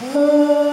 Oh